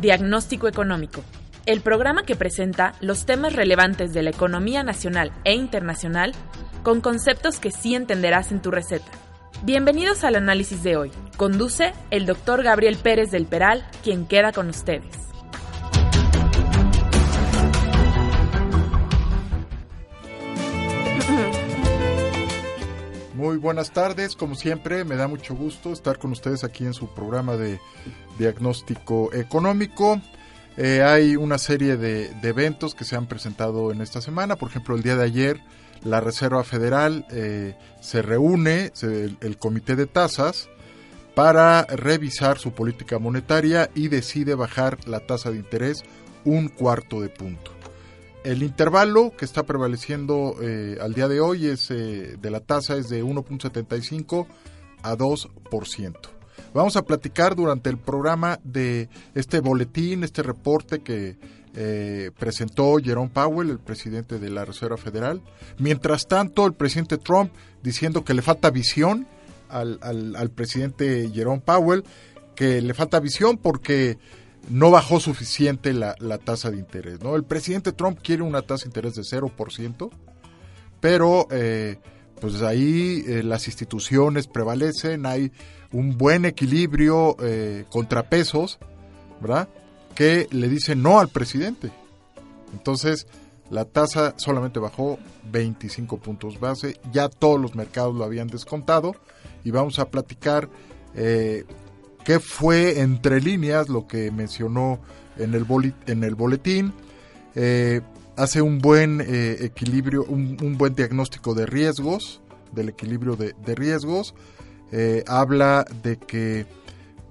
Diagnóstico Económico, el programa que presenta los temas relevantes de la economía nacional e internacional con conceptos que sí entenderás en tu receta. Bienvenidos al análisis de hoy. Conduce el doctor Gabriel Pérez del Peral, quien queda con ustedes. Muy buenas tardes, como siempre, me da mucho gusto estar con ustedes aquí en su programa de diagnóstico económico. Eh, hay una serie de, eventos que se han presentado en esta semana, por ejemplo, el día de ayer la Reserva Federal eh, se reúne, el, Comité de Tasas, para revisar su política monetaria y decide bajar la tasa de interés un cuarto de punto. El intervalo que está prevaleciendo eh, al día de hoy es, eh, de la tasa es de 1.75 a 2%. Vamos a platicar durante el programa de este boletín, este reporte que eh, presentó Jerome Powell, el presidente de la Reserva Federal. Mientras tanto, el presidente Trump diciendo que le falta visión al, al presidente Jerome Powell, que le falta visión porque no bajó suficiente la, tasa de interés. ¿no? El presidente Trump quiere una tasa de interés de 0%, pero eh, pues ahí eh, las instituciones prevalecen, hay un buen equilibrio, eh, contrapesos, ¿verdad? Que le dicen no al presidente. Entonces, la tasa solamente bajó 25 puntos base, ya todos los mercados lo habían descontado y vamos a platicar qué fue entre líneas lo que mencionó en el, en el boletín. Eh, hace un buen eh, equilibrio, un, buen diagnóstico de riesgos, del equilibrio de, riesgos. Eh, habla de que,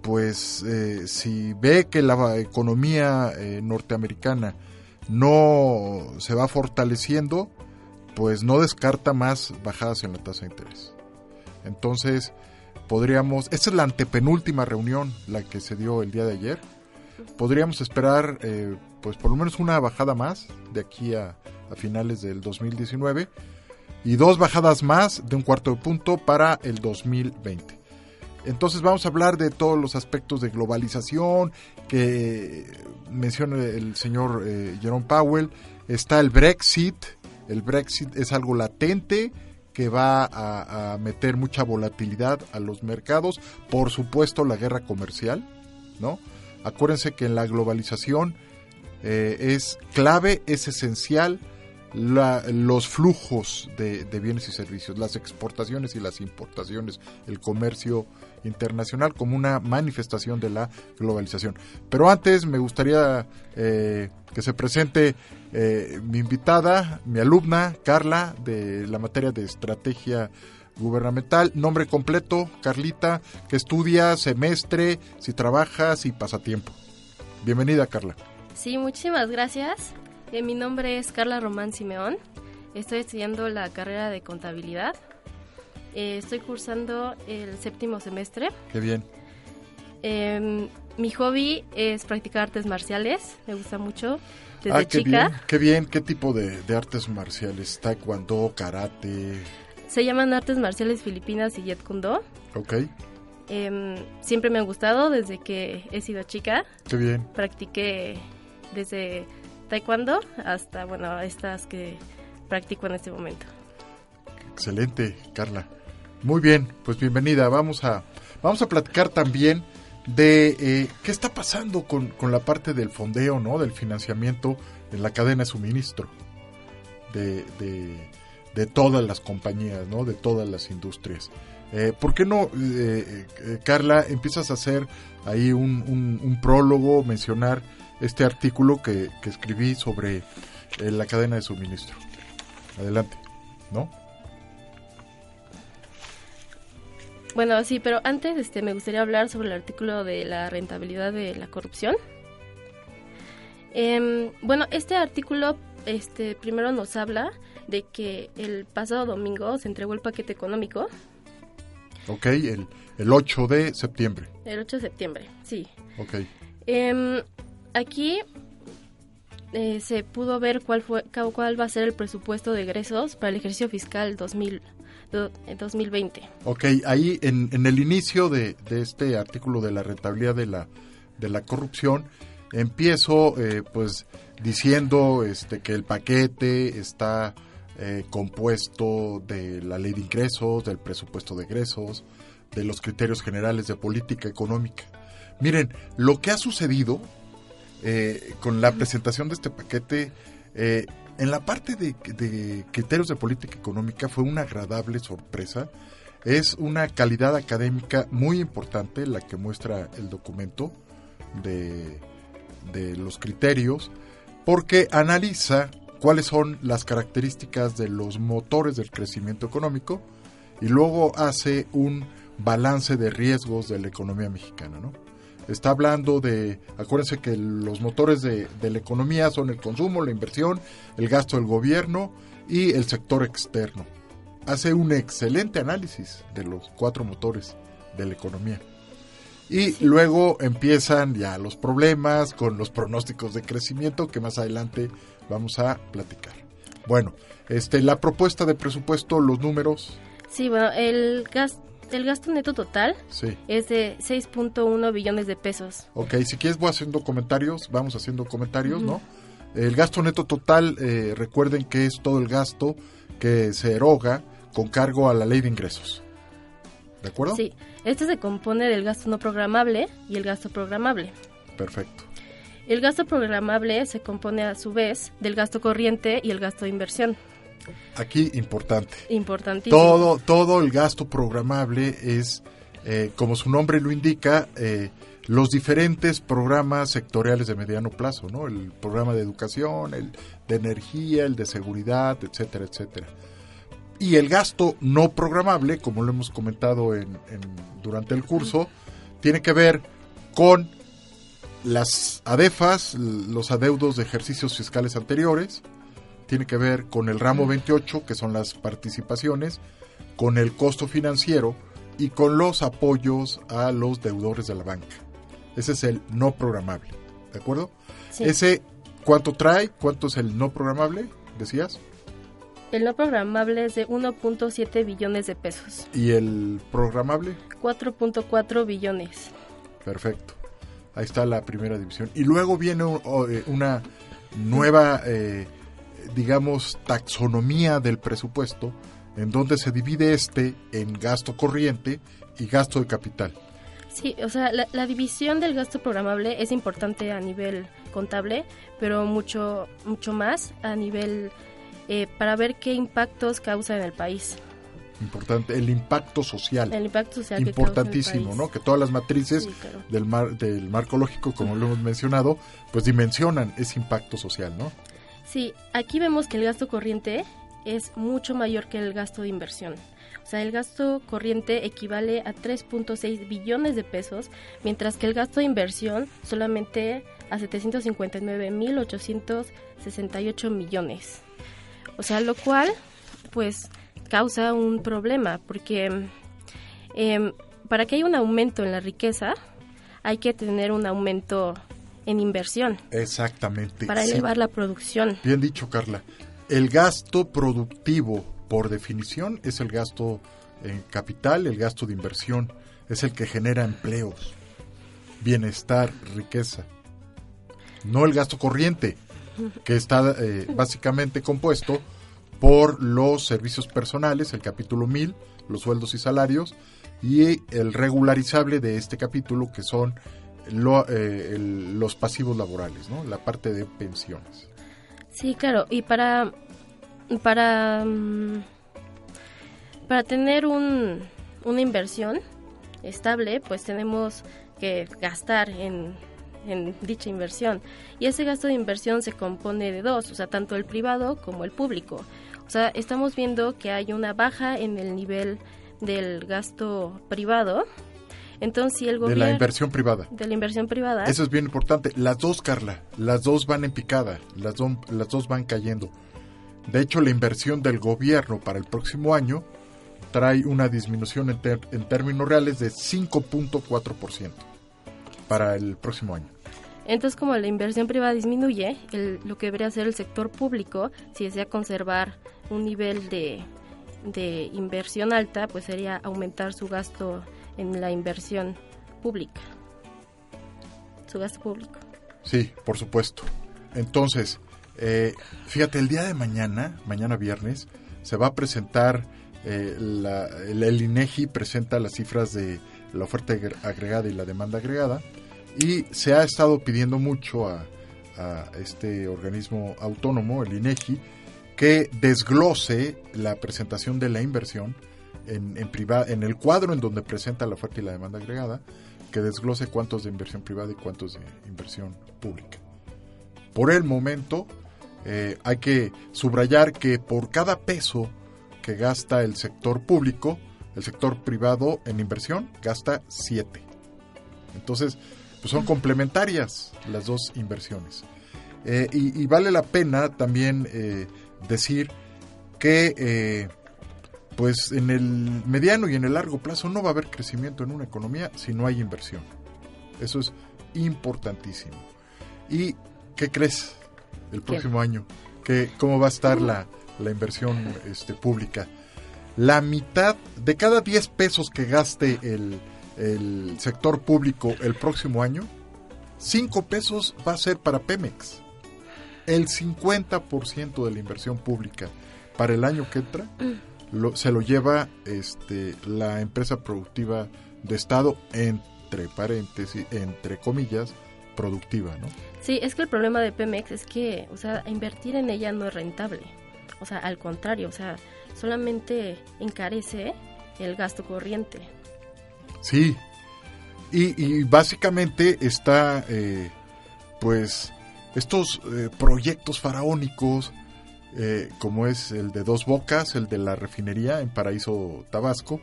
pues, si ve que la economía norteamericana no se va fortaleciendo, pues no descarta más bajadas en la tasa de interés. Entonces, podríamos, esta es la antepenúltima reunión, la que se dio el día de ayer, podríamos esperar eh, pues por lo menos una bajada más de aquí a, finales del 2019 y dos bajadas más de un cuarto de punto para el 2020. Entonces vamos a hablar de todos los aspectos de globalización que menciona el señor eh, Jerome Powell. Está el Brexit. El Brexit es algo latente que va a, meter mucha volatilidad a los mercados. Por supuesto, la guerra comercial, ¿no? Acuérdense que en la globalización eh, es clave, es esencial los flujos de, bienes y servicios, las exportaciones y las importaciones, el comercio internacional como una manifestación de la globalización. Pero antes me gustaría eh, que se presente eh, mi invitada, mi alumna, Carla, de la materia de estrategia gubernamental. Nombre completo, Carlita, que estudia, semestre, si trabajas y pasatiempo. Bienvenida, Carla. Sí, muchísimas gracias. Eh, mi nombre es Carla Román Simeón. Estoy estudiando la carrera de contabilidad. Eh, estoy cursando el séptimo semestre. Qué bien. Em, mi hobby es practicar artes marciales. Me gusta mucho desde ah, qué chica. Bien, qué bien. ¿Qué tipo de, artes marciales? Taekwondo, karate. Se llaman artes marciales filipinas y Jet Kundo. Ok. Em, siempre me han gustado desde que he sido chica. Qué bien. Practiqué desde taekwondo hasta, bueno, estas que practico en este momento. Excelente, Carla. Muy bien, pues bienvenida. Vamos a, vamos a platicar también de eh, qué está pasando con, la parte del fondeo, ¿no? Del financiamiento en la cadena de suministro de, de, todas las compañías, ¿no? De todas las industrias. Eh, ¿Por qué no, eh, Carla, empiezas a hacer ahí un, un prólogo, mencionar este artículo que, escribí sobre eh, la cadena de suministro. Adelante, ¿no? Bueno, sí, pero antes este, me gustaría hablar sobre el artículo de la rentabilidad de la corrupción. Em, bueno, este artículo este, primero nos habla de que el pasado domingo se entregó el paquete económico. Ok, el, el 8 de septiembre. El 8 de septiembre, sí. Ok. Em, aquí eh, se pudo ver cuál, fue, cuál va a ser el presupuesto de egresos para el ejercicio fiscal 2000, 2020. Ok, ahí en, en el inicio de, de, este artículo de la rentabilidad de la, de la corrupción, empiezo eh, pues diciendo este, que el paquete está eh, compuesto de la ley de ingresos, del presupuesto de egresos, de los criterios generales de política económica. Miren, lo que ha sucedido eh, con la presentación de este paquete, eh, en la parte de, criterios de política económica fue una agradable sorpresa. Es una calidad académica muy importante la que muestra el documento de, de los criterios, porque analiza cuáles son las características de los motores del crecimiento económico y luego hace un balance de riesgos de la economía mexicana, ¿no? Está hablando de, acuérdense que los motores de, de la economía son el consumo, la inversión, el gasto del gobierno y el sector externo. Hace un excelente análisis de los cuatro motores de la economía. Y luego empiezan ya los problemas con los pronósticos de crecimiento que más adelante vamos a platicar. Bueno, este, la propuesta de presupuesto, los números. Sí, bueno, el gasto el gasto neto total sí. es de 6.1 billones de pesos. Ok, si quieres voy haciendo comentarios, vamos haciendo comentarios, uh -huh. ¿no? El gasto neto total, eh, recuerden que es todo el gasto que se eroga con cargo a la ley de ingresos. ¿De acuerdo? Sí, este se compone del gasto no programable y el gasto programable. Perfecto. El gasto programable se compone a su vez del gasto corriente y el gasto de inversión. Aquí importante. Importantísimo. Todo, todo el gasto programable es, eh, como su nombre lo indica, eh, los diferentes programas sectoriales de mediano plazo, ¿no? El programa de educación, el de energía, el de seguridad, etcétera, etcétera. Y el gasto no programable, como lo hemos comentado en, en, durante el curso, tiene que ver con las ADEFAS, los adeudos de ejercicios fiscales anteriores, tiene que ver con el ramo 28, que son las participaciones, con el costo financiero y con los apoyos a los deudores de la banca. Ese es el no programable, ¿de acuerdo? Sí. Ese, ¿cuánto trae? ¿Cuánto es el no programable? Decías. El no programable es de 1.7 billones de pesos. ¿Y el programable? 4.4 billones. Perfecto. Ahí está la primera división. Y luego viene eh, una nueva, eh, digamos, taxonomía del presupuesto, en donde se divide este en gasto corriente y gasto de capital. Sí, o sea, la, la división del gasto programable es importante a nivel contable, pero mucho, mucho más a nivel eh, para ver qué impactos causa en el país. Importante, el impacto social. El impacto social. Importantísimo, ¿no? Que todas las matrices Sí, claro. del, mar, del marco lógico, como lo hemos mencionado, pues dimensionan ese impacto social, ¿no? Sí, aquí vemos que el gasto corriente es mucho mayor que el gasto de inversión. O sea, el gasto corriente equivale a 3.6 billones de pesos, mientras que el gasto de inversión solamente a 759.868 millones. O sea, lo cual, pues, causa un problema, porque eh, para que haya un aumento en la riqueza, hay que tener un aumento en inversión. Exactamente. Para sí. elevar la producción. Bien dicho, Carla. El gasto productivo, por definición, es el gasto en capital, el gasto de inversión. Es el que genera empleos, bienestar, riqueza. No el gasto corriente, que está eh, básicamente compuesto por los servicios personales, el capítulo 1000, los sueldos y salarios, y el regularizable de este capítulo, que son lo, eh, el, los pasivos laborales, ¿no? la parte de pensiones. Sí, claro, y para para mm, para tener un, una inversión estable, pues tenemos que gastar en, en dicha inversión. Y ese gasto de inversión se compone de dos, o sea, tanto el privado como el público. O sea, estamos viendo que hay una baja en el nivel del gasto privado, Entonces, si el de gobierno... la inversión privada. De la inversión privada. Eso es bien importante. Las dos, Carla, las dos van en picada, las, do- las dos van cayendo. De hecho, la inversión del gobierno para el próximo año trae una disminución en, ter- en términos reales de 5.4% para el próximo año. Entonces, como la inversión privada disminuye, el- lo que debería hacer el sector público, si desea conservar un nivel de, de inversión alta, pues sería aumentar su gasto en la inversión pública. Su gasto público. Sí, por supuesto. Entonces, eh, fíjate, el día de mañana, mañana viernes, se va a presentar, eh, la- el, el INEGI presenta las cifras de la oferta agre- agregada y la demanda agregada, y se ha estado pidiendo mucho a, a este organismo autónomo, el INEGI, que desglose la presentación de la inversión en, en, priva- en el cuadro en donde presenta la oferta y la demanda agregada, que desglose cuántos de inversión privada y cuántos de inversión pública. Por el momento, eh, hay que subrayar que por cada peso que gasta el sector público, el sector privado en inversión gasta 7. Entonces, pues son complementarias las dos inversiones. Eh, y, y vale la pena también eh, decir que eh, pues en el mediano y en el largo plazo no va a haber crecimiento en una economía si no hay inversión. Eso es importantísimo. ¿Y qué crees el próximo año? ¿Qué, ¿Cómo va a estar la, la inversión este, pública? La mitad de cada 10 pesos que gaste el, el sector público el próximo año, 5 pesos va a ser para Pemex. El 50% de la inversión pública para el año que entra lo- se lo lleva este, la empresa productiva de Estado, entre paréntesis, entre comillas, productiva, ¿no? Sí, es que el problema de Pemex es que, o sea, invertir en ella no es rentable. O sea, al contrario, o sea, solamente encarece el gasto corriente. Sí. Y, y básicamente está, eh, pues, estos eh, proyectos faraónicos, eh, como es el de Dos Bocas, el de la refinería en Paraíso Tabasco,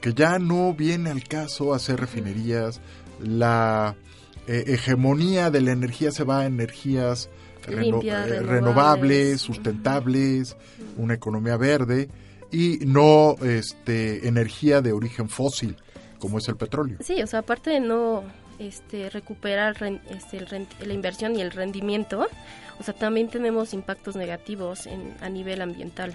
que ya no viene al caso hacer refinerías, la eh, hegemonía de la energía se va a energías reno- eh, renovables. renovables, sustentables, una economía verde y no este energía de origen fósil como es el petróleo. Sí, o sea, aparte de no este, recuperar ren- este, el la inversión y el rendimiento, o sea, también tenemos impactos negativos en, a nivel ambiental.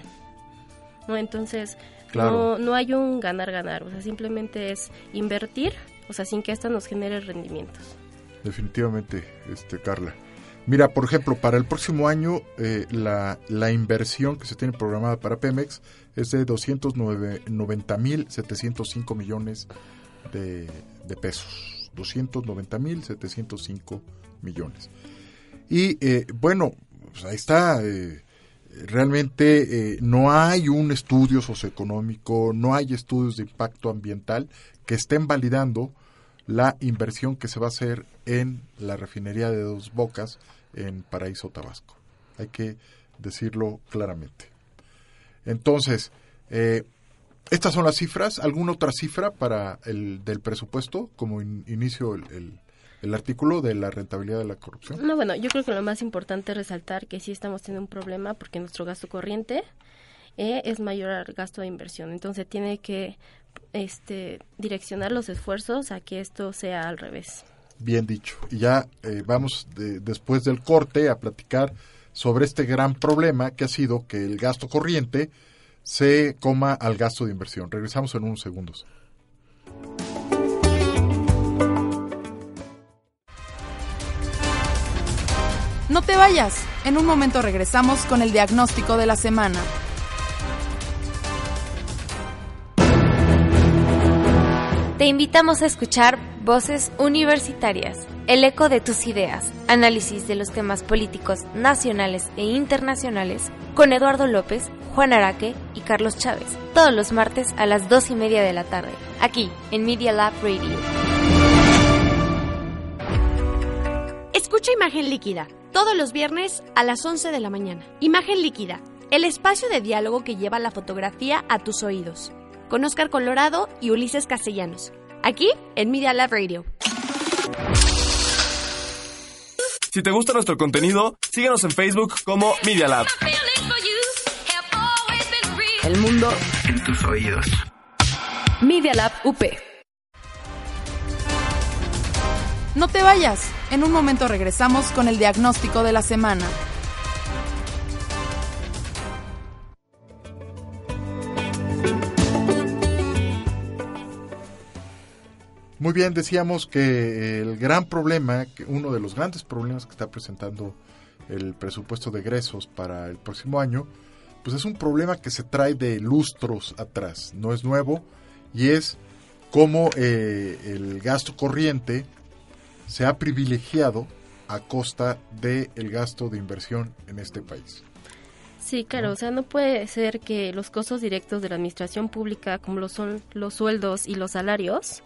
¿no? Entonces, Claro. no, no hay un ganar-ganar, o sea, simplemente es invertir, o sea, sin que esto nos genere rendimientos. Definitivamente, este Carla. Mira, por ejemplo, para el próximo año eh, la, la inversión que se tiene programada para Pemex es de 290.705 millones de, de pesos. 290.705 millones. Y eh, bueno, pues ahí está. eh, realmente eh, no hay un estudio socioeconómico, no hay estudios de impacto ambiental que estén validando la inversión que se va a hacer en la refinería de Dos Bocas en Paraíso Tabasco. Hay que decirlo claramente. Entonces, eh, estas son las cifras. ¿Alguna otra cifra para el del presupuesto como in- inicio el, el- el artículo de la rentabilidad de la corrupción? No, bueno, yo creo que lo más importante es resaltar que sí estamos teniendo un problema porque nuestro gasto corriente eh, es mayor al gasto de inversión. Entonces tiene que este, direccionar los esfuerzos a que esto sea al revés. Bien dicho. Y ya eh, vamos de- después del corte a platicar sobre este gran problema que ha sido que el gasto corriente se coma al gasto de inversión. Regresamos en unos segundos. No te vayas. En un momento regresamos con el diagnóstico de la semana. Te invitamos a escuchar Voces Universitarias, el eco de tus ideas, análisis de los temas políticos nacionales e internacionales con Eduardo López, Juan Araque y Carlos Chávez, todos los martes a las dos y media de la tarde, aquí en Media Lab Radio. Escucha Imagen Líquida, todos los viernes a las 11 de la mañana. Imagen Líquida, el espacio de diálogo que lleva la fotografía a tus oídos. Con Oscar Colorado y Ulises Castellanos. Aquí en Media Lab Radio. Si te gusta nuestro contenido, síguenos en Facebook como Media Lab. El mundo en tus oídos. Media Lab UP. No te vayas. En un momento regresamos con el diagnóstico de la semana. Muy bien, decíamos que el gran problema, uno de los grandes problemas que está presentando el presupuesto de egresos para el próximo año, pues es un problema que se trae de lustros atrás, no es nuevo, y es cómo eh, el gasto corriente se ha privilegiado a costa del gasto de inversión en este país. Sí, claro, o sea, no puede ser que los costos directos de la administración pública, como lo son los sueldos y los salarios,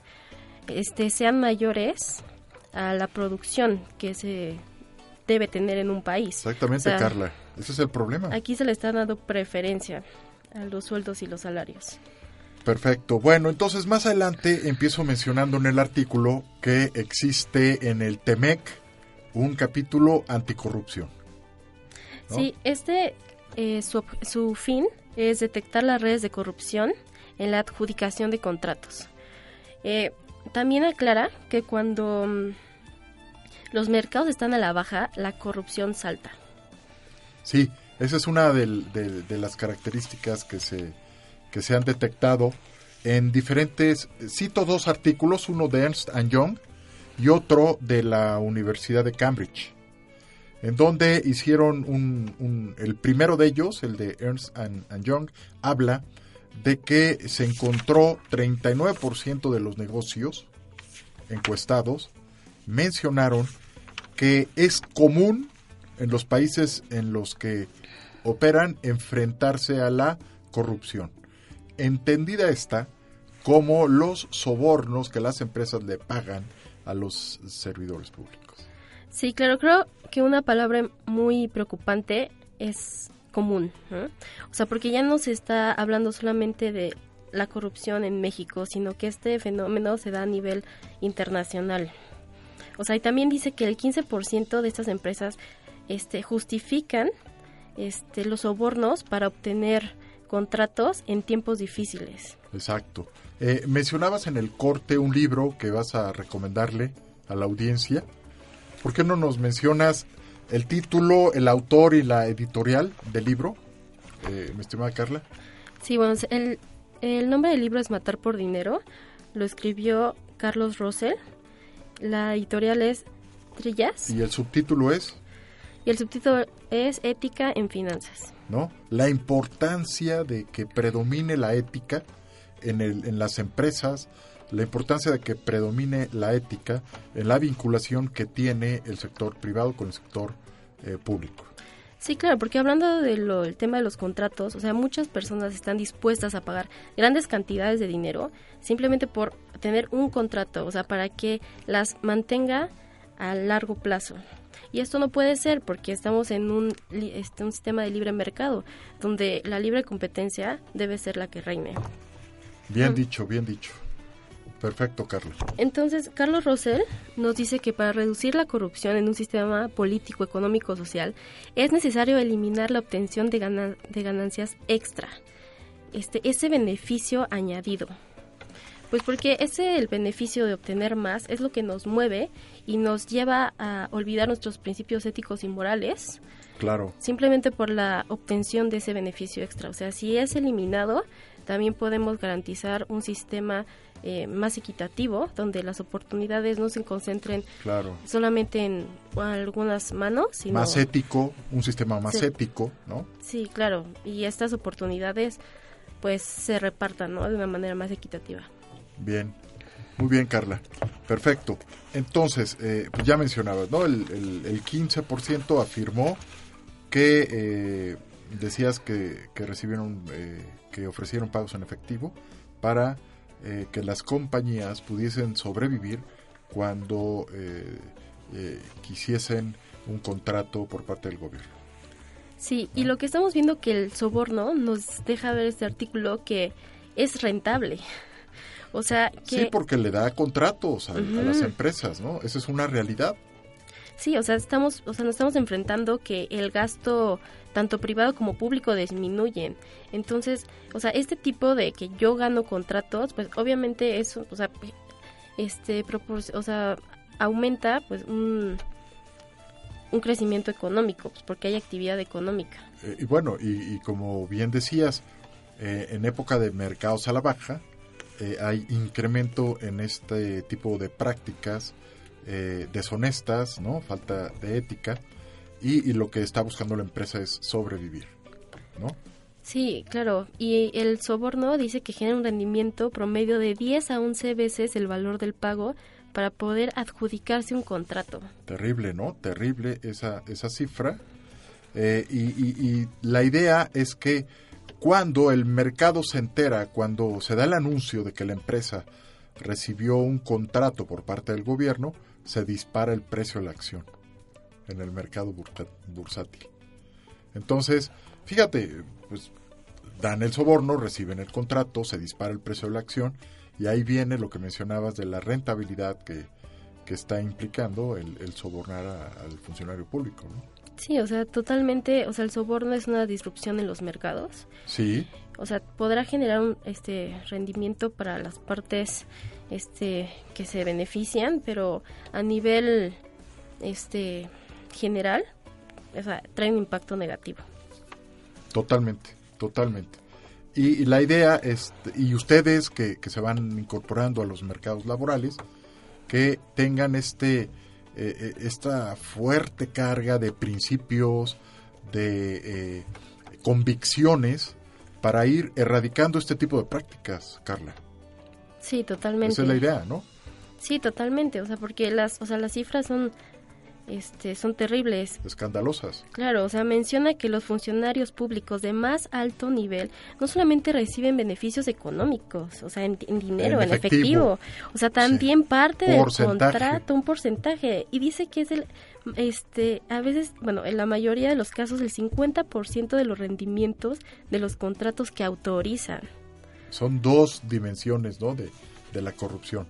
este, sean mayores a la producción que se debe tener en un país. Exactamente, Carla. Ese es el problema. Aquí se le está dando preferencia a los sueldos y los salarios. Perfecto. Bueno, entonces más adelante empiezo mencionando en el artículo que existe en el TEMEC un capítulo anticorrupción. Sí, este, eh, su, su fin es detectar las redes de corrupción en la adjudicación de contratos. Eh, también aclara que cuando mm, los mercados están a la baja, la corrupción salta. Sí, esa es una de, las características que se, que se han detectado en diferentes, cito dos artículos, uno de Ernst Young y otro de la Universidad de Cambridge, en donde hicieron un, un el primero de ellos, el de Ernst Young, habla de que se encontró 39% de los negocios encuestados mencionaron que es común en los países en los que operan enfrentarse a la corrupción. Entendida está como los sobornos que las empresas le pagan a los servidores públicos. Sí, claro, creo que una palabra muy preocupante es común. O sea, porque ya no se está hablando solamente de la corrupción en México, sino que este fenómeno se da a nivel internacional. O sea, y también dice que el 15% de estas empresas este, justifican este, los sobornos para obtener contratos en tiempos difíciles. Exacto. Eh, mencionabas en el corte un libro que vas a recomendarle a la audiencia. ¿Por qué no nos mencionas el título, el autor y la editorial del libro, eh, mi estimada Carla. Sí, bueno, el, el nombre del libro es Matar por Dinero. Lo escribió Carlos Rosell. La editorial es Trillas. ¿Y el subtítulo es? Y el subtítulo es Ética en Finanzas. ¿No? La importancia de que predomine la ética en, el, en las empresas, la importancia de que predomine la ética en la vinculación que tiene el sector privado con el sector eh, público. Sí, claro, porque hablando del tema de los contratos, o sea, muchas personas están dispuestas a pagar grandes cantidades de dinero simplemente por tener un contrato, o sea, para que las mantenga a largo plazo. Y esto no puede ser porque estamos en un, este, un sistema de libre mercado, donde la libre competencia debe ser la que reine. Bien dicho, bien dicho. Perfecto, Carlos. Entonces, Carlos Rosell nos dice que para reducir la corrupción en un sistema político, económico, social, es necesario eliminar la obtención de, de ganancias extra, este, ese beneficio añadido. Pues porque ese el beneficio de obtener más es lo que nos mueve y nos lleva a olvidar nuestros principios éticos y morales. Claro. Simplemente por la obtención de ese beneficio extra. O sea, si es eliminado, también podemos garantizar un sistema eh, más equitativo, donde las oportunidades no se concentren solamente en algunas manos, sino... Más ético, un sistema más ético, ¿no? Sí, claro, y estas oportunidades pues se repartan, ¿no? De una manera más equitativa. Bien, muy bien, Carla. Perfecto. Entonces, eh, pues ya mencionabas, ¿no? El, el, 15% afirmó que eh, decías que, que recibieron que ofrecieron pagos en efectivo para eh, que las compañías pudiesen sobrevivir cuando eh, eh, quisiesen un contrato por parte del gobierno. Sí, y lo que estamos viendo que el soborno nos deja ver este artículo que es rentable. O sea, que... Sí, porque le da contratos a, a las empresas, ¿no? Esa es una realidad. Sí, o sea, estamos, o sea, nos estamos enfrentando que el gasto tanto privado como público disminuyen. Entonces, o sea, este tipo de que yo gano contratos, pues obviamente eso, o sea, este, o sea, aumenta pues un, un crecimiento económico, pues, porque hay actividad económica. Eh, y bueno, y, como bien decías, eh, en época de mercados a la baja, eh, hay incremento en este tipo de prácticas deshonestas, ¿no? Falta de ética y, lo que está buscando la empresa es sobrevivir, ¿no? Sí, claro. Y el soborno dice que genera un rendimiento promedio de 10 a 11 veces el valor del pago para poder adjudicarse un contrato. Terrible, ¿no? Terrible esa, esa cifra. Eh, y, y, la idea es que cuando el mercado se entera, cuando se da el anuncio de que la empresa recibió un contrato por parte del gobierno, se dispara el precio de la acción en el mercado bursátil. Entonces, fíjate, pues dan el soborno, reciben el contrato, se dispara el precio de la acción y ahí viene lo que mencionabas de la rentabilidad que, que está implicando el, sobornar al funcionario público. ¿no? Sí, o sea, totalmente, o sea, el soborno es una disrupción en los mercados. Sí. O sea, podrá generar un este rendimiento para las partes este que se benefician, pero a nivel este general, o sea, trae un impacto negativo. Totalmente, totalmente. Y, la idea es, y ustedes que, se van incorporando a los mercados laborales, que tengan este, eh, eh, esta fuerte carga de principios, de eh, convicciones para ir erradicando este tipo de prácticas, Carla. Sí, totalmente. Esa es la idea, ¿no? Sí, totalmente, o sea, porque las, o sea, las cifras son este, son terribles. Escandalosas. Claro, o sea, menciona que los funcionarios públicos de más alto nivel no solamente reciben beneficios económicos, o sea, en, dinero, en efectivo. o sea, también parte del contrato, un porcentaje. Y dice que es el, este, a veces, bueno, en la mayoría de los casos, el 50% de los rendimientos de los contratos que autorizan. Son dos dimensiones, ¿no? De, de la corrupción.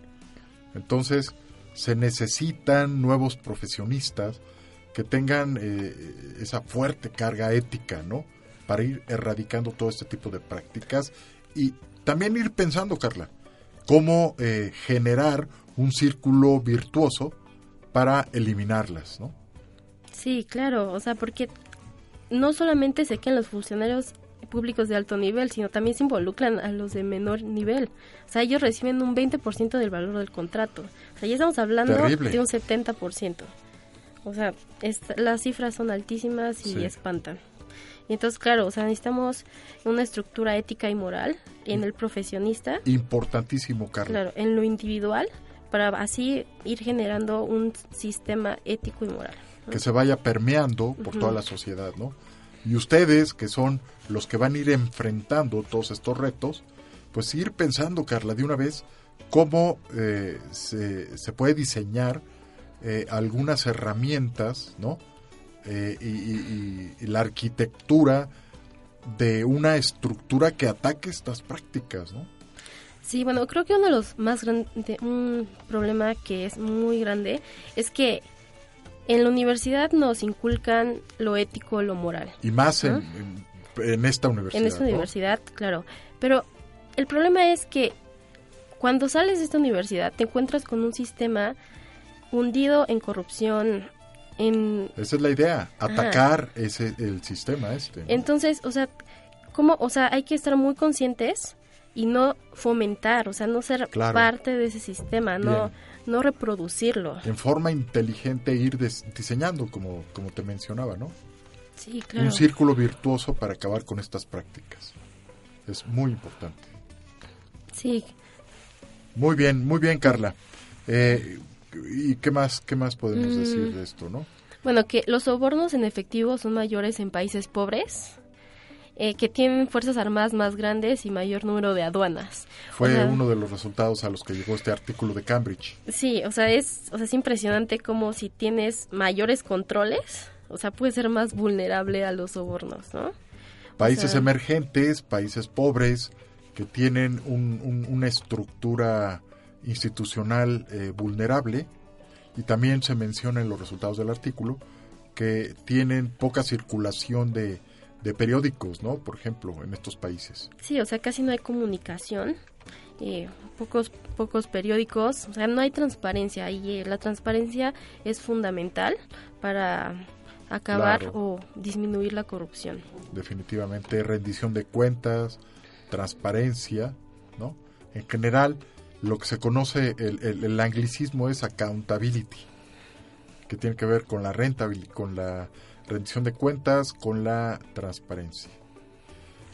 Entonces, se necesitan nuevos profesionistas que tengan eh, esa fuerte carga ética, ¿no? Para ir erradicando todo este tipo de prácticas y también ir pensando, Carla, cómo eh, generar un círculo virtuoso para eliminarlas, ¿no? Sí, claro, o sea, porque no solamente se quedan los funcionarios públicos de alto nivel, sino también se involucran a los de menor nivel. O sea, ellos reciben un 20% del valor del contrato. O sea, ya estamos hablando de un 70%. O sea, las cifras son altísimas y espantan. Y entonces, claro, o sea, necesitamos una estructura ética y moral en el profesionista. Importantísimo, Carlos. Claro, en lo individual, para así ir generando un sistema ético y moral. Que se vaya permeando por toda la sociedad, ¿no? Y ustedes, que son los que van a ir enfrentando todos estos retos, pues ir pensando, Carla, de una vez, cómo eh, se, se, puede diseñar eh, algunas herramientas, ¿no? Eh, y, la arquitectura de una estructura que ataque estas prácticas, ¿no? Sí, bueno, creo que uno de los más grandes, un problema que es muy grande, es que en la universidad nos inculcan lo ético, lo moral. Y más en, esta universidad. En esta universidad, claro. Pero el problema es que cuando sales de esta universidad te encuentras con un sistema hundido en corrupción, en... Esa es la idea, atacar ese el sistema este. Entonces, o sea, ¿cómo? O sea, hay que estar muy conscientes y no fomentar, o sea, no ser parte de ese sistema, no no reproducirlo. En forma inteligente ir diseñando, como, como te mencionaba, ¿no? Sí, claro. Un círculo virtuoso para acabar con estas prácticas. Es muy importante. Sí. Muy bien, muy bien, Carla. Eh, ¿Y qué más, qué más podemos mm. decir de esto, no? Bueno, que los sobornos en efectivo son mayores en países pobres eh, que tienen fuerzas armadas más grandes y mayor número de aduanas. Fue uno de los resultados a los que llegó este artículo de Cambridge. Sí, o sea, es, o sea, es impresionante como si tienes mayores controles, o sea, puede ser más vulnerable a los sobornos, ¿no? Países emergentes, países pobres, que tienen una estructura institucional eh, vulnerable y también se menciona en los resultados del artículo que tienen poca circulación de, de periódicos, ¿no? Por ejemplo, en estos países. Sí, o sea, casi no hay comunicación, eh, pocos pocos periódicos, o sea, no hay transparencia y eh, la transparencia es fundamental para acabar o disminuir la corrupción. Definitivamente, rendición de cuentas, transparencia, ¿no? En general, lo que se conoce, el, el, anglicismo es accountability, que tiene que ver con la rentabilidad, con la rendición de cuentas, con la transparencia.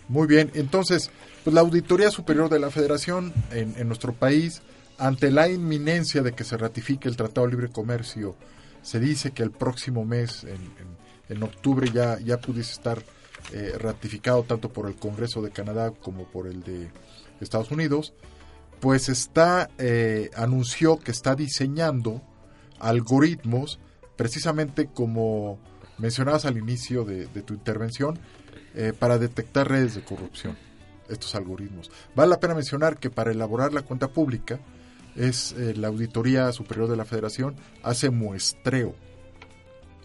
Muy bien, entonces, pues la Auditoría Superior de la Federación en, en nuestro país, ante la inminencia de que se ratifique el Tratado de Libre Comercio, se dice que el próximo mes, en, en, octubre, ya, ya pudiese estar eh, ratificado tanto por el Congreso de Canadá como por el de Estados Unidos, pues está, eh, anunció que está diseñando algoritmos, precisamente como mencionabas al inicio de, tu intervención, eh, para detectar redes de corrupción, estos algoritmos. Vale la pena mencionar que para elaborar la cuenta pública, es eh, la Auditoría Superior de la Federación, hace muestreo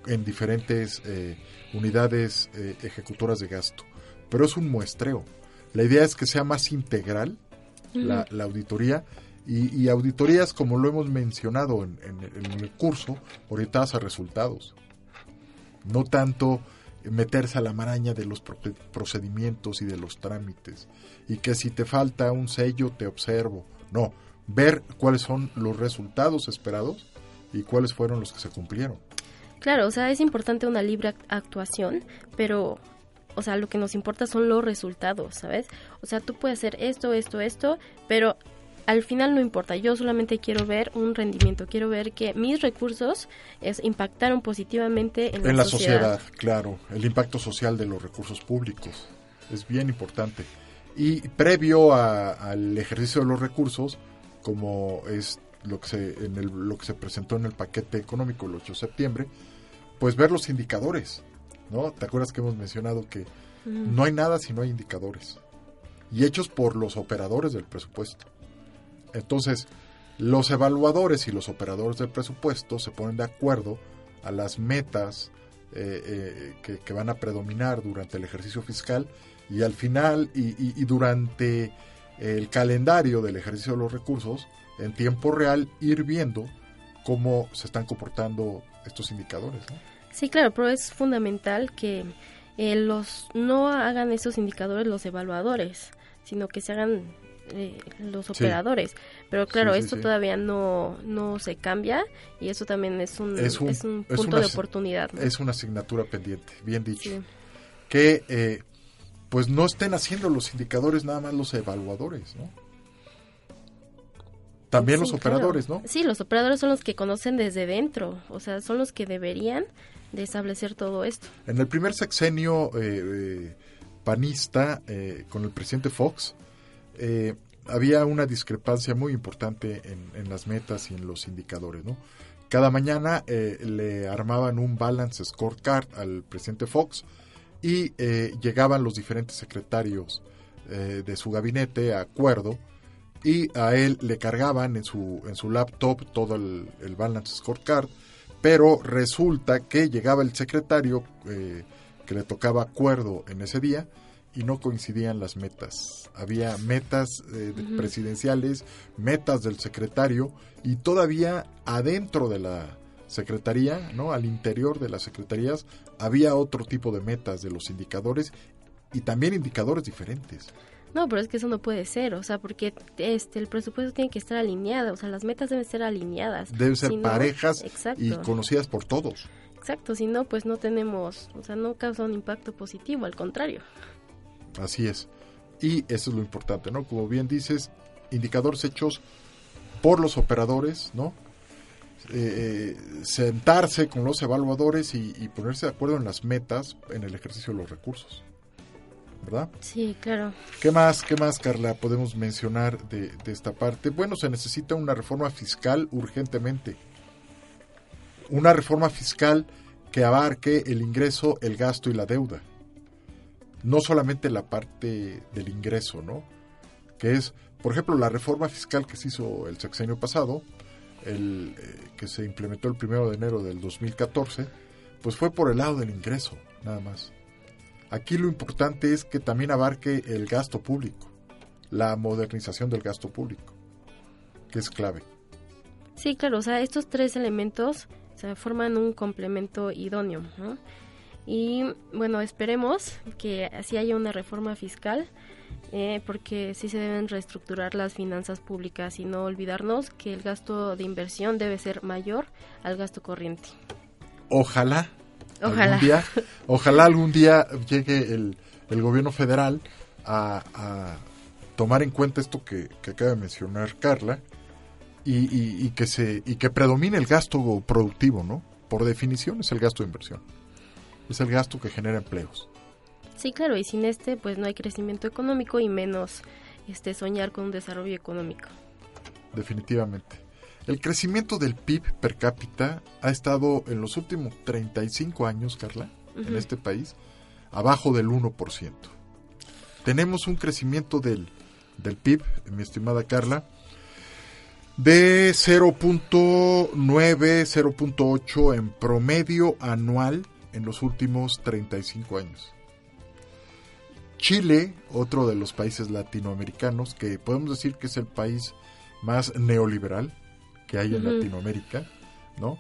en diferentes eh, unidades ejecutoras de gasto, pero es un muestreo. La idea es que sea más integral la, auditoría. Y, auditorías, como lo hemos mencionado en, en el curso, orientadas a resultados. No tanto meterse a la maraña de los procedimientos y de los trámites, y que si te falta un sello te observo, no, ver cuáles son los resultados esperados y cuáles fueron los que se cumplieron. Claro, o sea, es importante una libre actuación, pero, o sea, lo que nos importa son los resultados, ¿sabes? O sea, tú puedes hacer esto, esto, esto, pero al final no importa, yo solamente quiero ver un rendimiento, quiero ver que mis recursos es, impactaron positivamente en, la, sociedad. Claro, el impacto social de los recursos públicos es bien importante. Y previo al ejercicio de los recursos, como es lo que se, en el, lo que se presentó en el paquete económico el 8 de septiembre, pues ver los indicadores, ¿no? ¿Te acuerdas que hemos mencionado que no hay nada si no hay indicadores? Y hechos por los operadores del presupuesto. Entonces, los evaluadores y los operadores del presupuesto se ponen de acuerdo a las metas eh, eh, que, van a predominar durante el ejercicio fiscal y al final y, durante el calendario del ejercicio de los recursos, en tiempo real, ir viendo cómo se están comportando estos indicadores. Sí, claro, pero es fundamental que eh, los no hagan esos indicadores los evaluadores, sino que se hagan eh, los operadores. Pero claro, esto todavía no, no se cambia y eso también es un, es un, punto de oportunidad. Es una asignatura pendiente, bien dicho. Que eh, pues no estén haciendo los indicadores nada más los evaluadores, ¿no? También los operadores, ¿no? Sí, los operadores son los que conocen desde dentro, o sea, son los que deberían de establecer todo esto. En el primer sexenio eh, panista con el presidente Fox, eh, había una discrepancia muy importante en, las metas y en los indicadores, ¿no? Cada mañana eh, le armaban un balance scorecard al presidente Fox y eh, llegaban los diferentes secretarios de su gabinete a acuerdo y a él le cargaban en su, en su laptop todo el, el balance scorecard, pero resulta que llegaba el secretario que le tocaba acuerdo en ese día y no coincidían las metas. Había metas eh, presidenciales, metas del secretario y todavía adentro de la secretaría, ¿no? Al interior de las secretarías había otro tipo de metas de los indicadores y también indicadores diferentes. No, pero es que eso no puede ser, o sea, porque este el presupuesto tiene que estar alineado, o sea, las metas deben ser alineadas. Deben ser parejas y conocidas por todos. Exacto, si no, pues no tenemos, o sea, no causa un impacto positivo, al contrario. Así es. Y eso es lo importante, ¿no? Como bien dices, indicadores hechos por los operadores, ¿no? Eh, eh, sentarse con los evaluadores y, ponerse de acuerdo en las metas en el ejercicio de los recursos. ¿Verdad? Sí, claro. ¿Qué más, qué más, Carla, podemos mencionar de, de esta parte? Bueno, se necesita una reforma fiscal urgentemente. Una reforma fiscal que abarque el ingreso, el gasto y la deuda no solamente la parte del ingreso, ¿no? que es, por ejemplo, la reforma fiscal que se hizo el sexenio pasado, el, eh, que se implementó el primero de enero del 2014, pues fue por el lado del ingreso, nada más. Aquí lo importante es que también abarque el gasto público, la modernización del gasto público, que es clave. Sí, claro, o sea, estos tres elementos se forman un complemento idóneo, ¿no? Y bueno, esperemos que así haya una reforma fiscal, eh, porque sí se deben reestructurar las finanzas públicas y no olvidarnos que el gasto de inversión debe ser mayor al gasto corriente. Ojalá, Ojalá. Algún día, ojalá algún día llegue el, el gobierno federal a, a, tomar en cuenta esto que, que acaba de mencionar Carla y, y, y, que se y que predomine el gasto productivo, ¿no? Por definición es el gasto de inversión. Es el gasto que genera empleos. Sí, claro, y sin este pues no hay crecimiento económico y menos este soñar con un desarrollo económico. Definitivamente. El crecimiento del PIB per cápita ha estado en los últimos 35 años, Carla, uh -huh. en este país, abajo del 1%. Tenemos un crecimiento del, del PIB, mi estimada Carla, de 0.9, 0.8 en promedio anual en los últimos 35 años. Chile, otro de los países latinoamericanos, que podemos decir que es el país más neoliberal, que hay en uh -huh. Latinoamérica, ¿no?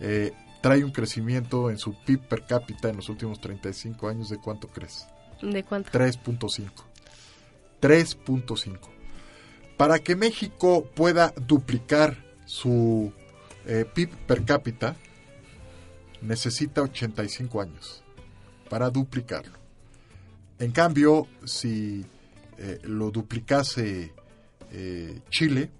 Eh, trae un crecimiento en su PIB per cápita en los últimos 35 años, ¿de cuánto crees? ¿De cuánto? 3.5. 3.5. Para que México pueda duplicar su eh, PIB per cápita, necesita 85 años para duplicarlo. En cambio, si eh, lo duplicase eh, Chile,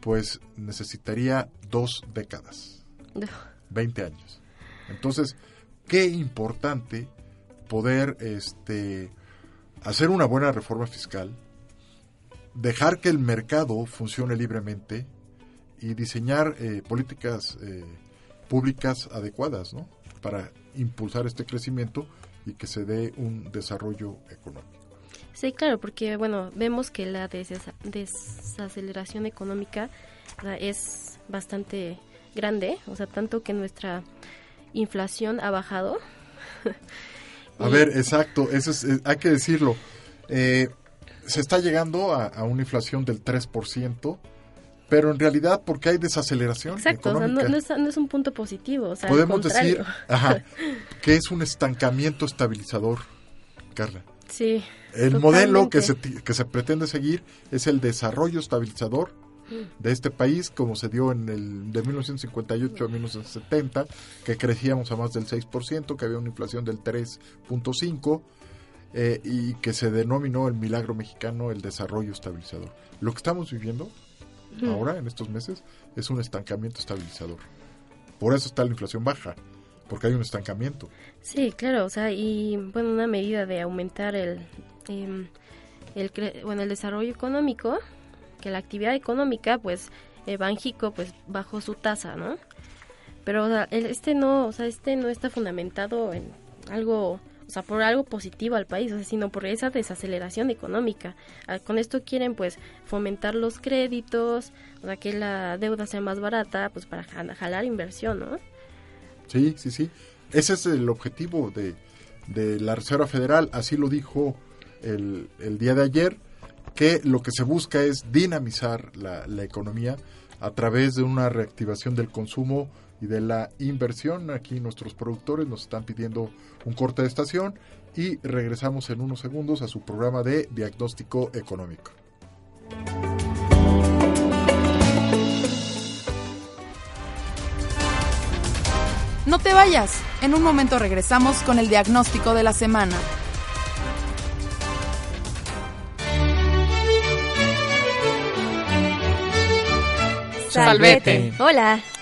pues necesitaría dos décadas, 20 años. Entonces, qué importante poder este, hacer una buena reforma fiscal, dejar que el mercado funcione libremente y diseñar eh, políticas eh, públicas adecuadas ¿no? para impulsar este crecimiento y que se dé un desarrollo económico. Sí, claro, porque bueno, vemos que la desaceleración económica es bastante grande, o sea, tanto que nuestra inflación ha bajado. a ver, exacto, eso es, hay que decirlo. Eh, se está llegando a, a, una inflación del 3%, pero en realidad porque hay desaceleración Exacto, económica. O sea, no, no, es, no, es, un punto positivo. O sea, Podemos decir ajá, que es un estancamiento estabilizador, Carla. Sí. El totalmente. modelo que se, que se pretende seguir es el desarrollo estabilizador de este país, como se dio en el de 1958 a 1970, que crecíamos a más del 6%, que había una inflación del 3.5%, eh, y que se denominó el milagro mexicano el desarrollo estabilizador. Lo que estamos viviendo ahora, en estos meses, es un estancamiento estabilizador. Por eso está la inflación baja, porque hay un estancamiento. Sí, claro, o sea, y bueno, una medida de aumentar el, eh, el, bueno, el desarrollo económico, que la actividad económica, pues, eh, Banjico, pues, bajó su tasa, ¿no? Pero o sea, este no, o sea, este no está fundamentado en algo o sea, por algo positivo al país, o sea, sino por esa desaceleración económica. Con esto quieren, pues, fomentar los créditos, o sea, que la deuda sea más barata, pues, para jalar inversión, ¿no? Sí, sí, sí. Ese es el objetivo de, de la Reserva Federal, así lo dijo el, el, día de ayer, que lo que se busca es dinamizar la, la economía a través de una reactivación del consumo y de la inversión. Aquí nuestros productores nos están pidiendo un corte de estación y regresamos en unos segundos a su programa de diagnóstico económico. No te vayas, en un momento regresamos con el diagnóstico de la semana. Salvete. Hola.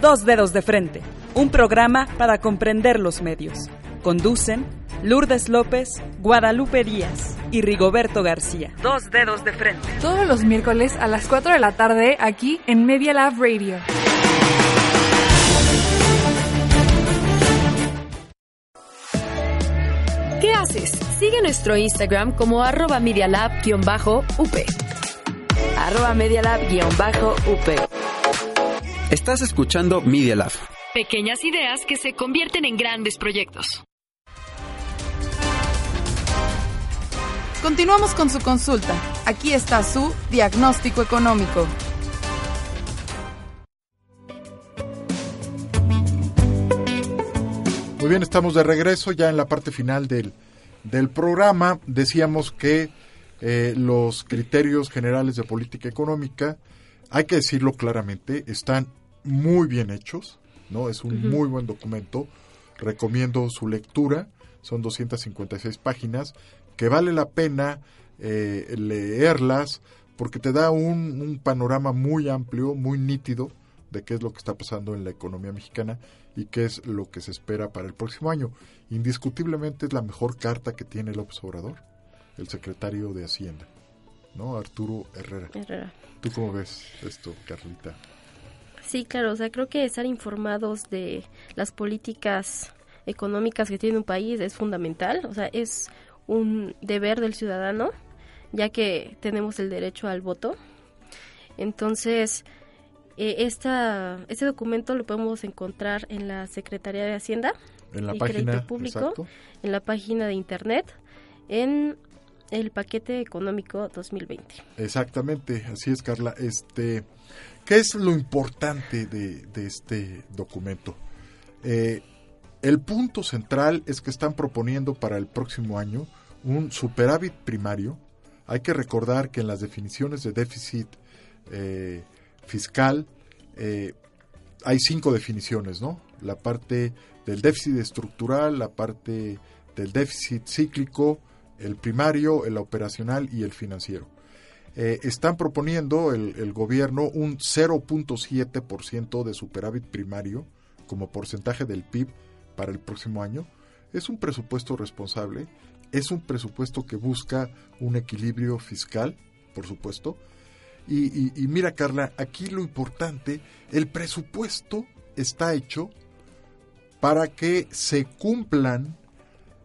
Dos Dedos de Frente, un programa para comprender los medios. Conducen Lourdes López, Guadalupe Díaz y Rigoberto García. Dos Dedos de Frente. Todos los miércoles a las 4 de la tarde aquí en Media Lab Radio. ¿Qué haces? Sigue nuestro Instagram como arroba medialab-up. Arroba medialab-up. Estás escuchando Media Lab. Pequeñas ideas que se convierten en grandes proyectos. Continuamos con su consulta. Aquí está su diagnóstico económico. Muy bien, estamos de regreso ya en la parte final del, del programa. Decíamos que eh, los criterios generales de política económica, hay que decirlo claramente, están muy bien hechos, ¿no? Es un muy buen documento. Recomiendo su lectura. Son 256 páginas que vale la pena eh, leerlas porque te da un, un, panorama muy amplio, muy nítido de qué es lo que está pasando en la economía mexicana y qué es lo que se espera para el próximo año. Indiscutiblemente es la mejor carta que tiene López Obrador, el secretario de Hacienda, ¿no? Arturo Herrera. Herrera. ¿Tú cómo ves esto, Carlita? Sí, claro, o sea, creo que estar informados de las políticas económicas que tiene un país es fundamental, o sea, es un deber del ciudadano, ya que tenemos el derecho al voto. Entonces, eh, esta, este documento lo podemos encontrar en la Secretaría de Hacienda en la y página, Crédito Público, exacto. en la página de Internet, en el paquete económico 2020. Exactamente, así es, Carla. Este, ¿Qué es lo importante de, este documento? Eh, el punto central es que están proponiendo para el próximo año un superávit primario. Hay que recordar que en las definiciones de déficit eh, fiscal eh, hay cinco definiciones, ¿no? La parte del déficit estructural, la parte del déficit cíclico, el primario, el operacional y el financiero. Eh, están proponiendo el, gobierno un 0.7% de superávit primario como porcentaje del PIB para el próximo año. Es un presupuesto responsable, es un presupuesto que busca un equilibrio fiscal, por supuesto. Y mira, Carla, aquí lo importante, el presupuesto está hecho para que se cumplan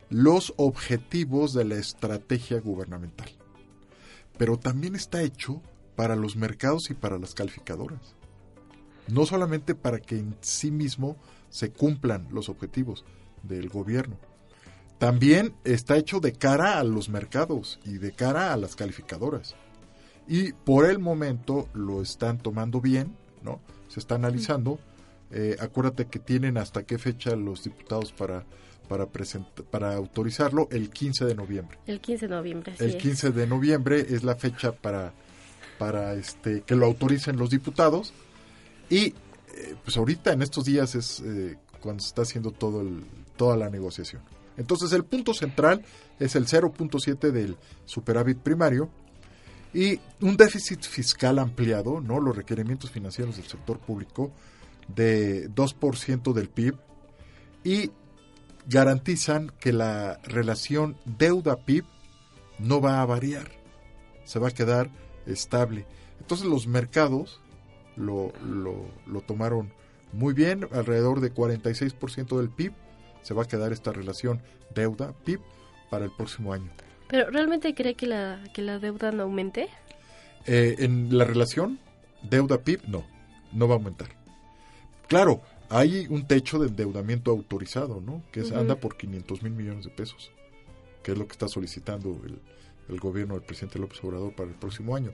los objetivos de la estrategia gubernamental. Pero también está hecho para los mercados y para las calificadoras. No solamente para que en sí mismo se cumplan los objetivos del gobierno. También está hecho de cara a los mercados y de cara a las calificadoras. Y por el momento lo están tomando bien, ¿no? Se está analizando. Eh, acuérdate que tienen hasta qué fecha los diputados para para para autorizarlo el 15 de noviembre. El 15 de noviembre. el 15 es. de noviembre es la fecha para para este que lo autoricen los diputados y eh, pues ahorita en estos días es eh, cuando se está haciendo todo el, toda la negociación. Entonces el punto central es el 0.7 del superávit primario y un déficit fiscal ampliado, ¿no? Los requerimientos financieros del sector público de 2% del PIB y garantizan que la relación deuda-PIB no va a variar, se va a quedar estable. Entonces los mercados lo, lo, lo tomaron muy bien, alrededor de 46% del PIB se va a quedar esta relación deuda-PIB para el próximo año. ¿Pero realmente cree que la, que la deuda no aumente? Eh, en la relación deuda-PIB, no, no va a aumentar. Claro, hay un techo de endeudamiento autorizado, ¿no? Que es, uh -huh. anda por 500 mil millones de pesos, que es lo que está solicitando el, el, gobierno del presidente López Obrador para el próximo año.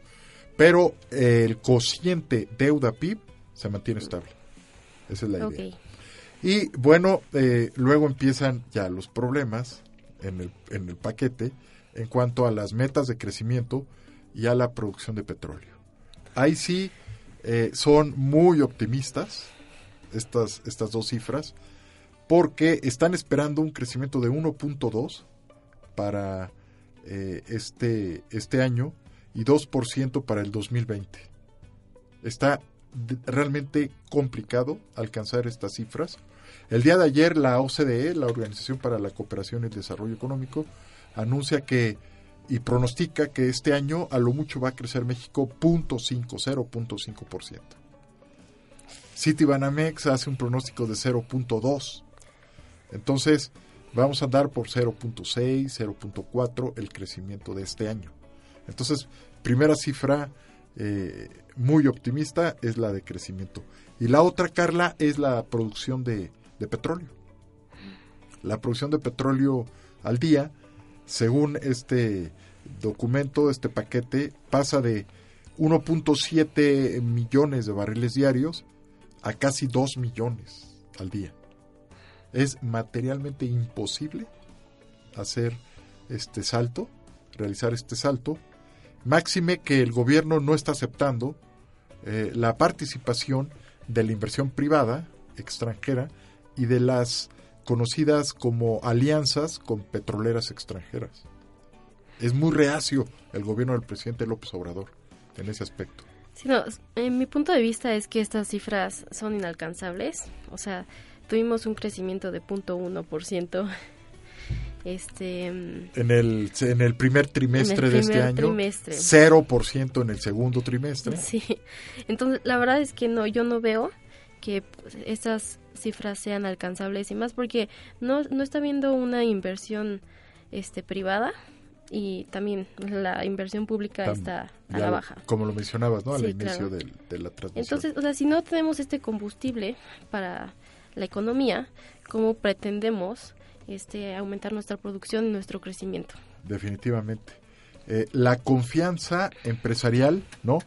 Pero eh, el cociente deuda-PIB se mantiene estable. Esa es la idea. Y bueno, eh, luego empiezan ya los problemas en el, en el paquete en cuanto a las metas de crecimiento y a la producción de petróleo. Ahí sí eh, son muy optimistas estas, estas dos cifras porque están esperando un crecimiento de 1.2 para eh, este, este año y 2% para el 2020. Está realmente complicado alcanzar estas cifras. El día de ayer la OCDE, la Organización para la Cooperación y el Desarrollo Económico, anuncia que y pronostica que este año a lo mucho va a crecer México 0.5, 0.5%. Citibanamex hace un pronóstico de 0.2. Entonces, vamos a andar por 0.6, 0.4 el crecimiento de este año. Entonces, primera cifra eh, muy optimista es la de crecimiento. Y la otra, Carla, es la producción de, de petróleo. La producción de petróleo al día, según este documento, este paquete, pasa de 1.7 millones de barriles diarios a casi 2 millones al día. Es materialmente imposible hacer este salto, realizar este salto, máxime que el gobierno no está aceptando eh, la participación de la inversión privada extranjera y de las conocidas como alianzas con petroleras extranjeras. Es muy reacio el gobierno del presidente López Obrador en ese aspecto. Sí, no, en mi punto de vista es que estas cifras son inalcanzables. O sea, tuvimos un crecimiento de 0.1%. Este, mm, En el, en el primer trimestre En el de este primer año, trimestre. 0% en el segundo trimestre. Sí, entonces la verdad es que no, yo no veo que pues, estas cifras sean alcanzables y más porque no, no está habiendo una inversión este privada y también la inversión pública Tam- está a la baja. Como lo mencionabas, ¿no? Al Sí, inicio claro. del- de la transmisión. Entonces, o sea, si no tenemos este combustible para la economía, ¿cómo pretendemos este aumentar nuestra producción y nuestro crecimiento? definitivamente. Eh, la confianza empresarial, ¿no?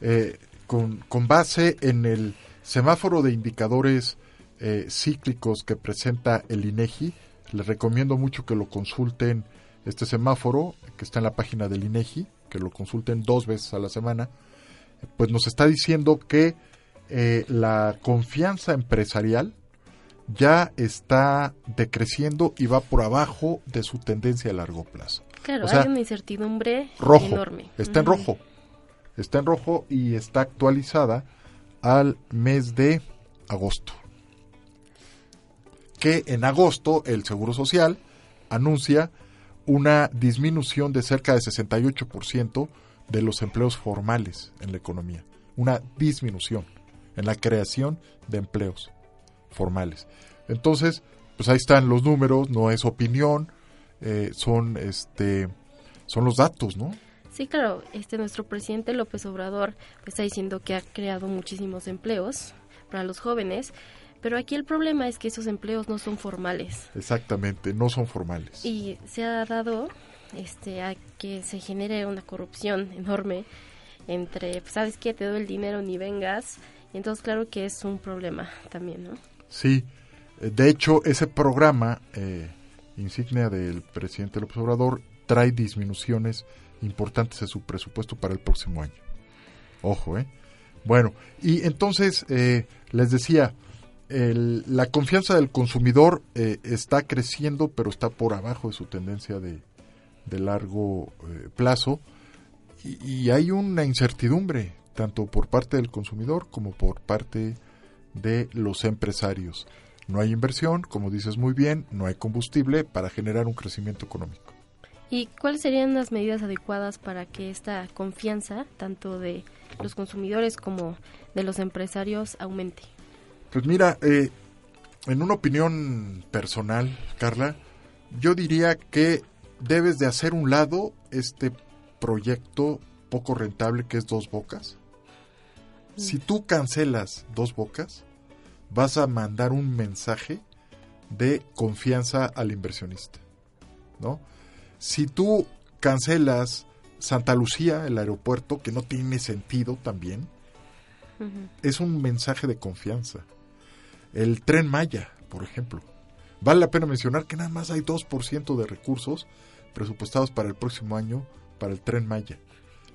Eh, con, con base en el semáforo de indicadores eh, cíclicos que presenta el INEGI, les recomiendo mucho que lo consulten este semáforo que está en la página del INEGI, que lo consulten dos veces a la semana, pues nos está diciendo que eh, la confianza empresarial ya está decreciendo y va por abajo de su tendencia a largo plazo. Claro, O sea, hay una incertidumbre rojo, enorme. está en rojo, está en rojo y está actualizada al mes de agosto. Que en agosto el Seguro Social anuncia una disminución de cerca de 68% de los empleos formales en la economía. Una disminución en la creación de empleos formales. Entonces, pues ahí están los números, no es opinión, eh, son este son los datos, ¿no? Sí, claro, este nuestro presidente López Obrador está diciendo que ha creado muchísimos empleos para los jóvenes, pero aquí el problema es que esos empleos no son formales Exactamente, no son formales. y se ha dado este a que se genere una corrupción enorme entre, pues, sabes qué, te doy el dinero ni vengas, y entonces claro que es un problema también, ¿no? Sí, eh, de hecho ese programa eh, insignia del presidente López Obrador trae disminuciones importantes de su presupuesto para el próximo año. Ojo, ¿eh? Bueno, y entonces eh, les decía, el- la confianza del consumidor eh, está creciendo, pero está por abajo de su tendencia de, largo eh, plazo. Y, y hay una incertidumbre, tanto por parte del consumidor como por parte de los empresarios. No hay inversión, como dices muy bien, no hay combustible para generar un crecimiento económico. ¿Y cuáles serían las medidas adecuadas para que esta confianza, tanto de los consumidores como de los empresarios, aumente? Pues mira, eh, en una opinión personal, Carla, yo diría que debes de hacer un lado este proyecto poco rentable que es Dos Bocas. Si tú cancelas Dos Bocas, vas a mandar un mensaje de confianza al inversionista, ¿no? Si tú cancelas Santa Lucía, el aeropuerto, que no tiene sentido también, es un mensaje de confianza. El tren Maya, por ejemplo. Vale la pena mencionar que nada más hay 2% de recursos presupuestados para el próximo año para el tren Maya.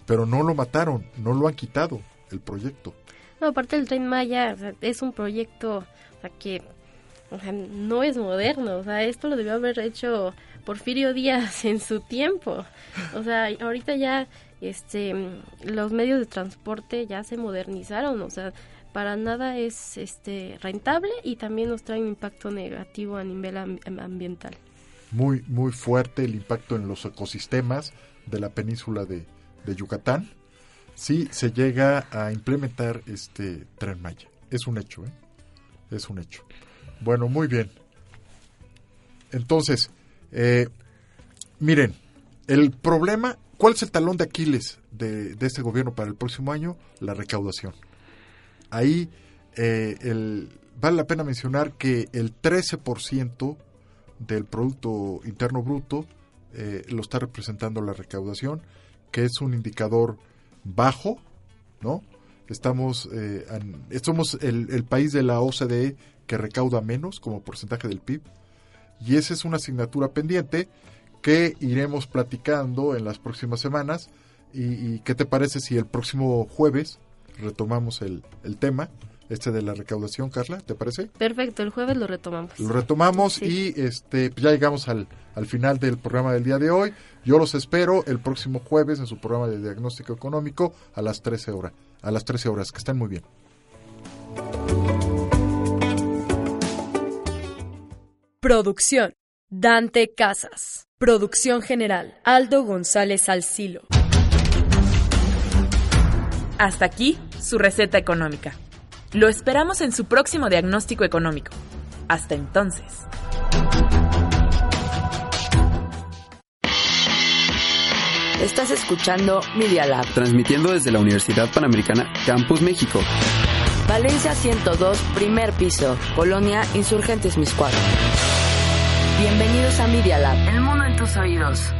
Pero no lo mataron, no lo han quitado el proyecto. No, aparte del tren Maya es un proyecto que no es moderno. O sea, esto lo debió haber hecho Porfirio Díaz en su tiempo. O sea, ahorita ya este los medios de transporte ya se modernizaron, o sea, para nada es este rentable y también nos trae un impacto negativo a nivel ambiental. Muy muy fuerte el impacto en los ecosistemas de la península de, de Yucatán. Si se llega a implementar este tren Maya. Es un hecho, ¿eh? Es un hecho. Bueno, muy bien. Entonces, eh, miren, el problema, ¿cuál es el talón de Aquiles de, este gobierno para el próximo año? La recaudación. Ahí eh, vale la pena mencionar que el 13% del Producto Interno Bruto eh, lo está representando la recaudación, que es un indicador bajo, ¿no? Estamos, somos el, país de la OCDE que recauda menos como porcentaje del PIB. Y esa es una asignatura pendiente que iremos platicando en las próximas semanas. ¿Y, qué te parece si el próximo jueves retomamos el, tema? Este de la recaudación, Carla, ¿te parece? Perfecto, el jueves lo retomamos. Lo retomamos y este ya llegamos al, al final del programa del día de hoy. Yo los espero el próximo jueves en su programa de diagnóstico económico a las 13 horas. A las 13 horas, que estén muy bien. Producción. Dante Casas. Producción general. Aldo González Alcilo. Hasta aquí su receta económica. Lo esperamos en su próximo diagnóstico económico. Hasta entonces. Estás escuchando Media Lab. Transmitiendo desde la Universidad Panamericana Campus México. Valencia 102, primer piso. Colonia Insurgentes Miscuadro. Bienvenidos a Media Lab. El mundo en tus oídos.